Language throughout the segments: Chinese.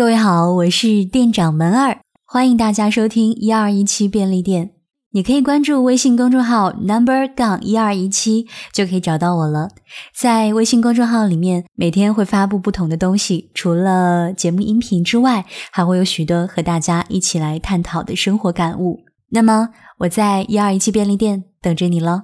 各位好，我是店长门儿，欢迎大家收听一二一七便利店。你可以关注微信公众号 number 杠一二一七，就可以找到我了。在微信公众号里面，每天会发布不同的东西，除了节目音频之外，还会有许多和大家一起来探讨的生活感悟。那么我在一二一七便利店等着你了。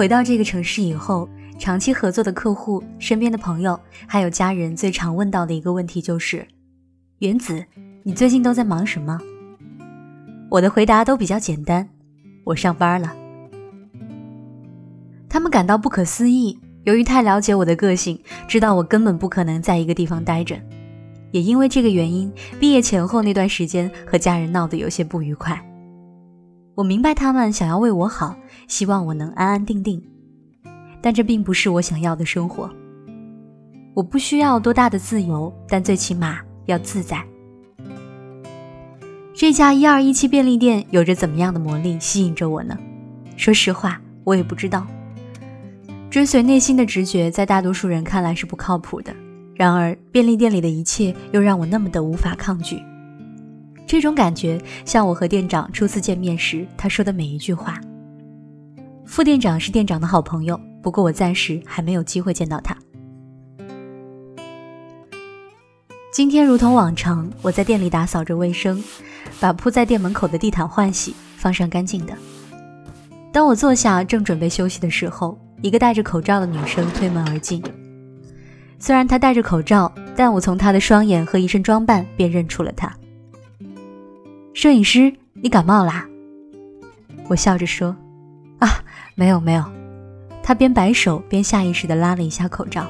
回到这个城市以后，长期合作的客户、身边的朋友还有家人最常问到的一个问题就是：“原子，你最近都在忙什么？”我的回答都比较简单：“我上班了。”他们感到不可思议。由于太了解我的个性，知道我根本不可能在一个地方待着，也因为这个原因，毕业前后那段时间和家人闹得有些不愉快。我明白他们想要为我好，希望我能安安定定，但这并不是我想要的生活。我不需要多大的自由，但最起码要自在。这家一二一七便利店有着怎么样的魔力吸引着我呢？说实话，我也不知道。追随内心的直觉，在大多数人看来是不靠谱的。然而，便利店里的一切又让我那么的无法抗拒。这种感觉像我和店长初次见面时他说的每一句话。副店长是店长的好朋友，不过我暂时还没有机会见到他。今天如同往常，我在店里打扫着卫生，把铺在店门口的地毯换洗，放上干净的。当我坐下正准备休息的时候，一个戴着口罩的女生推门而进。虽然她戴着口罩，但我从她的双眼和一身装扮便认出了她。摄影师，你感冒啦？我笑着说：“啊，没有没有。”他边摆手边下意识地拉了一下口罩。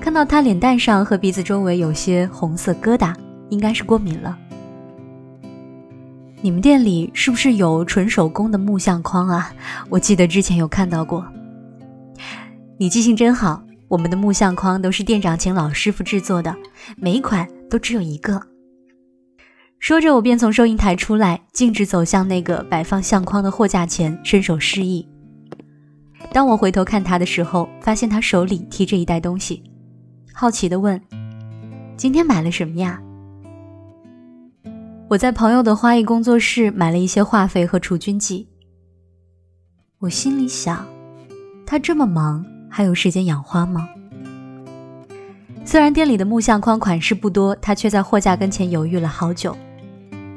看到他脸蛋上和鼻子周围有些红色疙瘩，应该是过敏了。你们店里是不是有纯手工的木相框啊？我记得之前有看到过。你记性真好，我们的木相框都是店长请老师傅制作的，每一款都只有一个。说着，我便从收银台出来，径直走向那个摆放相框的货架前，伸手示意。当我回头看他的时候，发现他手里提着一袋东西，好奇地问：“今天买了什么呀？”我在朋友的花艺工作室买了一些化肥和除菌剂。我心里想，他这么忙。还有时间养花吗？虽然店里的木相框款式不多，他却在货架跟前犹豫了好久，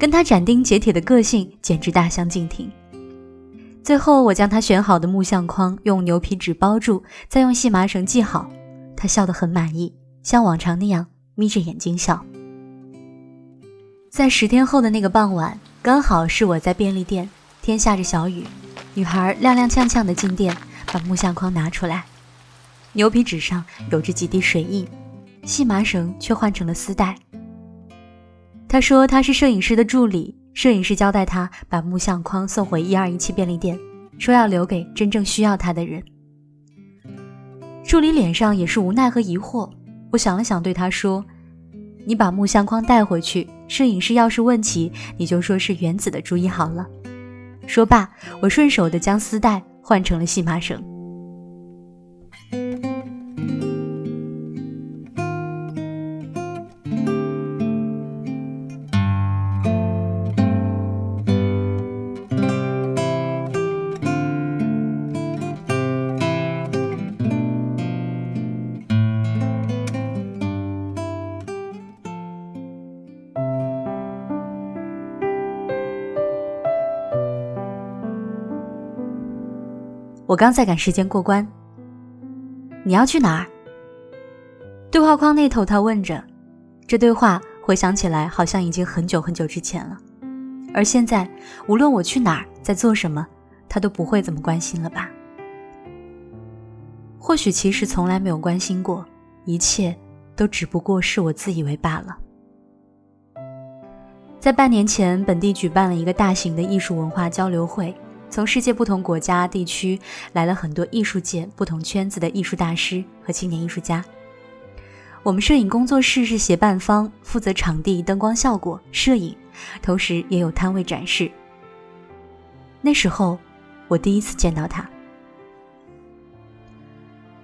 跟他斩钉截铁的个性简直大相径庭。最后，我将他选好的木相框用牛皮纸包住，再用细麻绳系好。他笑得很满意，像往常那样眯着眼睛笑。在十天后的那个傍晚，刚好是我在便利店，天下着小雨，女孩踉踉跄跄地进店，把木相框拿出来。牛皮纸上有着几滴水印，细麻绳却换成了丝带。他说他是摄影师的助理，摄影师交代他把木相框送回一二一七便利店，说要留给真正需要他的人。助理脸上也是无奈和疑惑。我想了想，对他说：“你把木相框带回去，摄影师要是问起，你就说是原子的主意好了。”说罢，我顺手的将丝带换成了细麻绳。我刚在赶时间过关。你要去哪儿？对话框那头，他问着。这对话回想起来，好像已经很久很久之前了。而现在，无论我去哪儿，在做什么，他都不会怎么关心了吧？或许其实从来没有关心过，一切都只不过是我自以为罢了。在半年前，本地举办了一个大型的艺术文化交流会。从世界不同国家地区来了很多艺术界不同圈子的艺术大师和青年艺术家。我们摄影工作室是协办方，负责场地、灯光效果、摄影同时也有摊位展示。那时候，我第一次见到他。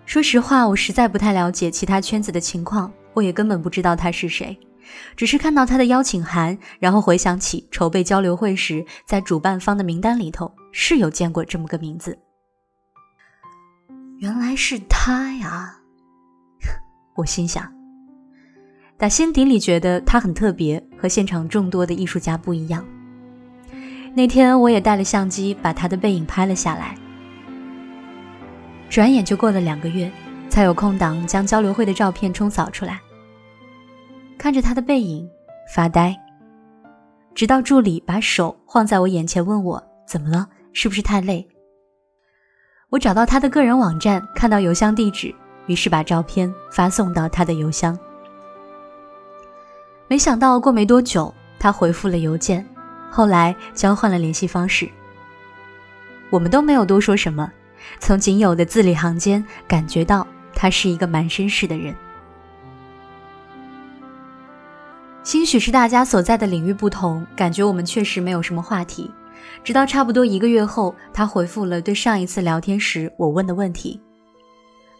说实话，我实在不太了解其他圈子的情况，我也根本不知道他是谁，只是看到他的邀请函，然后回想起筹备交流会时在主办方的名单里头是有见过这么个名字。原来是他呀，我心想。打心底里觉得他很特别，和现场众多的艺术家不一样。那天我也带了相机，把他的背影拍了下来。转眼就过了两个月，才有空档将交流会的照片冲扫出来。看着他的背影发呆，直到助理把手晃在我眼前，问我怎么了，是不是太累？我找到他的个人网站，看到邮箱地址，于是把照片发送到他的邮箱。没想到过没多久，他回复了邮件，后来交换了联系方式。我们都没有多说什么，从仅有的字里行间感觉到他是一个蛮绅士的人。兴许是大家所在的领域不同，感觉我们确实没有什么话题。直到差不多一个月后，他回复了对上一次聊天时我问的问题。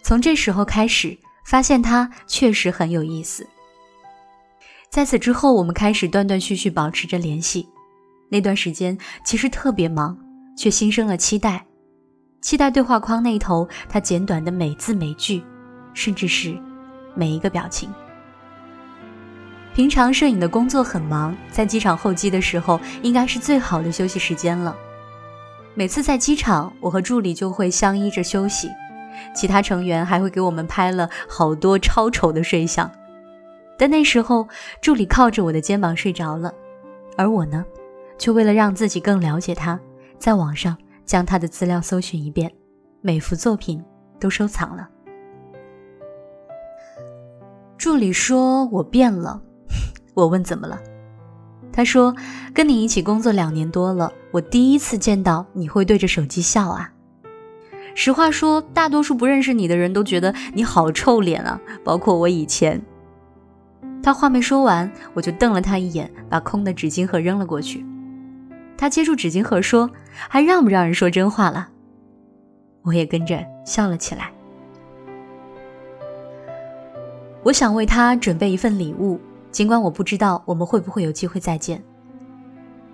从这时候开始，发现他确实很有意思。在此之后，我们开始断断续续保持着联系。那段时间其实特别忙，却心生了期待，期待对话框那头他简短的每字每句，甚至是每一个表情。平常摄影的工作很忙，在机场候机的时候，应该是最好的休息时间了。每次在机场，我和助理就会相依着休息，其他成员还会给我们拍了好多超丑的睡相。但那时候，助理靠着我的肩膀睡着了，而我呢，却为了让自己更了解他，在网上将他的资料搜寻一遍，每幅作品都收藏了。助理说我变了，我问怎么了，他说跟你一起工作两年多了，我第一次见到你会对着手机笑啊。实话说，大多数不认识你的人都觉得你好臭脸啊，包括我以前。他话没说完，我就瞪了他一眼，把空的纸巾盒扔了过去。他接住纸巾盒说：“还让不让人说真话了？”我也跟着笑了起来。我想为他准备一份礼物，尽管我不知道我们会不会有机会再见。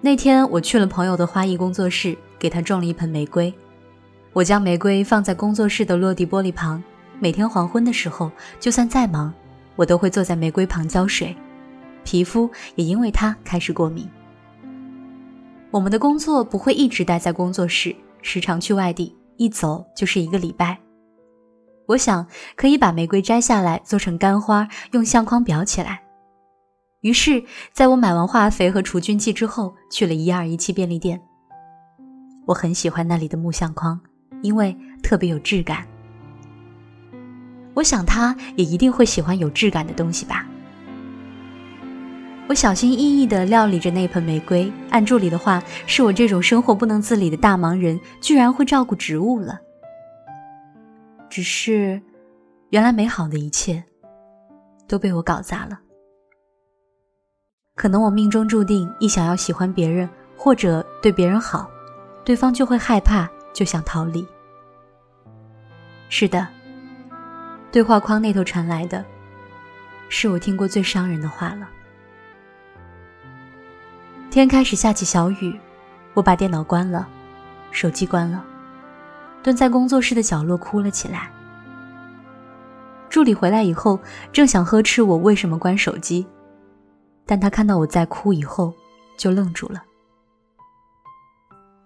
那天我去了朋友的花艺工作室，给他种了一盆玫瑰。我将玫瑰放在工作室的落地玻璃旁，每天黄昏的时候，就算再忙。我都会坐在玫瑰旁浇水，皮肤也因为它开始过敏。我们的工作不会一直待在工作室，时常去外地，一走就是一个礼拜。我想可以把玫瑰摘下来做成干花，用相框裱起来。于是，在我买完化肥和除菌剂之后，去了一二一七便利店。我很喜欢那里的木相框，因为特别有质感。我想他也一定会喜欢有质感的东西吧。我小心翼翼地料理着那盆玫瑰，按助理的话，是我这种生活不能自理的大忙人，居然会照顾植物了。只是，原来美好的一切，都被我搞砸了。可能我命中注定，一想要喜欢别人或者对别人好，对方就会害怕，就想逃离。是的。对话框那头传来的，是我听过最伤人的话了。天开始下起小雨，我把电脑关了，手机关了，蹲在工作室的角落哭了起来。助理回来以后，正想呵斥我为什么关手机，但他看到我在哭以后，就愣住了。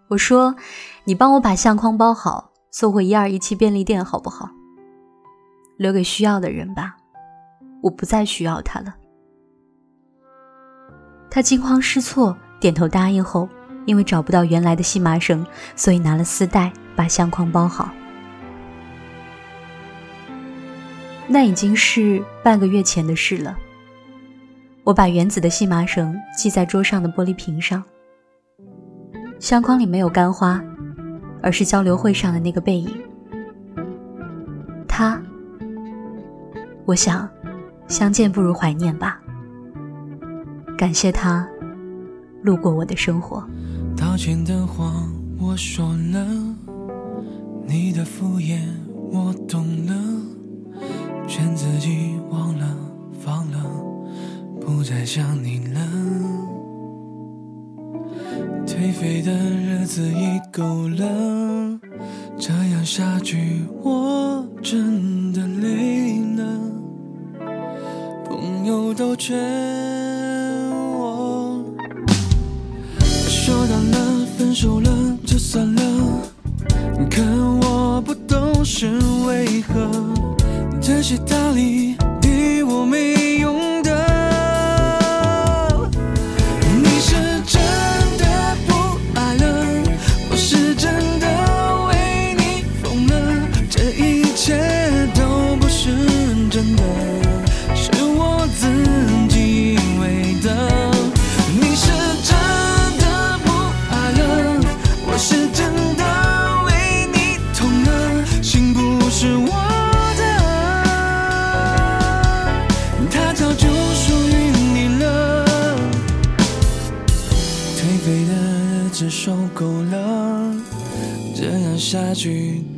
我说：“你帮我把相框包好，送回一二一七便利店，好不好？”留给需要的人吧，我不再需要他了。他惊慌失措，点头答应后，因为找不到原来的细麻绳，所以拿了丝带把相框包好。那已经是半个月前的事了。我把原子的细麻绳系在桌上的玻璃瓶上。相框里没有干花，而是交流会上的那个背影。他。我想相见不如怀念吧。感谢他路过我的生活。道歉的话，我说了。你的敷衍，我懂了。劝自己忘。不再想你了。颓废的日子已够了。这样下去我真的累了。朋友都劝我。说淡了分手了就算了。可我不懂是为何这些道理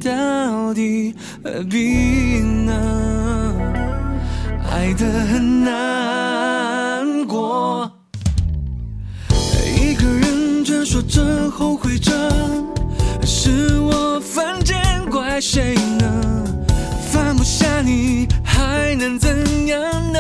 到底何必呢？爱得很难过，一个人蜷缩着后悔着，是我犯贱怪谁呢？放不下你还能怎样呢？